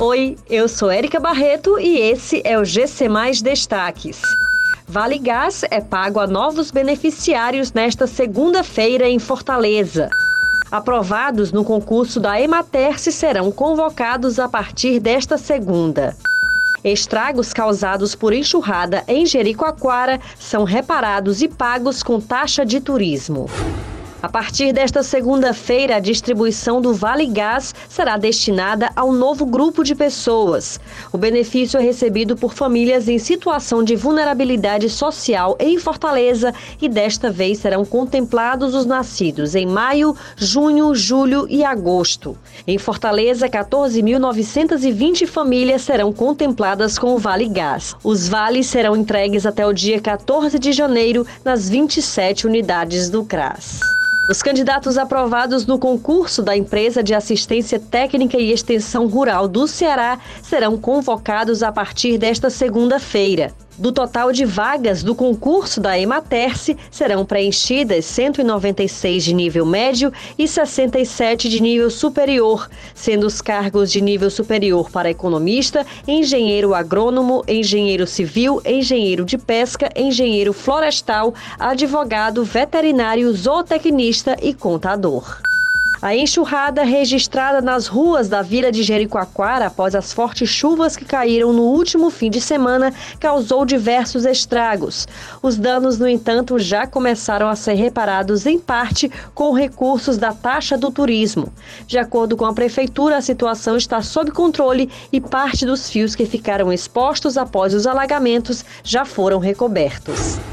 Oi, eu sou Érica Barreto e esse é o GC Mais Destaques. Vale Gás é pago a novos beneficiários nesta segunda-feira em Fortaleza. Aprovados no concurso da Ematerce serão convocados a partir desta segunda. Estragos causados por enxurrada em Jericoacoara são reparados e pagos com taxa de turismo. A partir desta segunda-feira, a distribuição do Vale Gás será destinada a um novo grupo de pessoas. O benefício é recebido por famílias em situação de vulnerabilidade social em Fortaleza e desta vez serão contemplados os nascidos em maio, junho, julho e agosto. Em Fortaleza, 14.920 famílias serão contempladas com o Vale Gás. Os vales serão entregues até o dia 14 de janeiro nas 27 unidades do CRAS. Os candidatos aprovados no concurso da Empresa de Assistência Técnica e Extensão Rural do Ceará serão convocados a partir desta segunda-feira. Do total de vagas do concurso da Ematerce, serão preenchidas 196 de nível médio e 67 de nível superior, sendo os cargos de nível superior para economista, engenheiro agrônomo, engenheiro civil, engenheiro de pesca, engenheiro florestal, advogado, veterinário, zootecnista e contador. A enxurrada registrada nas ruas da vila de Jericoacoara após as fortes chuvas que caíram no último fim de semana causou diversos estragos. Os danos, no entanto, já começaram a ser reparados em parte com recursos da taxa do turismo. De acordo com a prefeitura, a situação está sob controle e parte dos fios que ficaram expostos após os alagamentos já foram recobertos.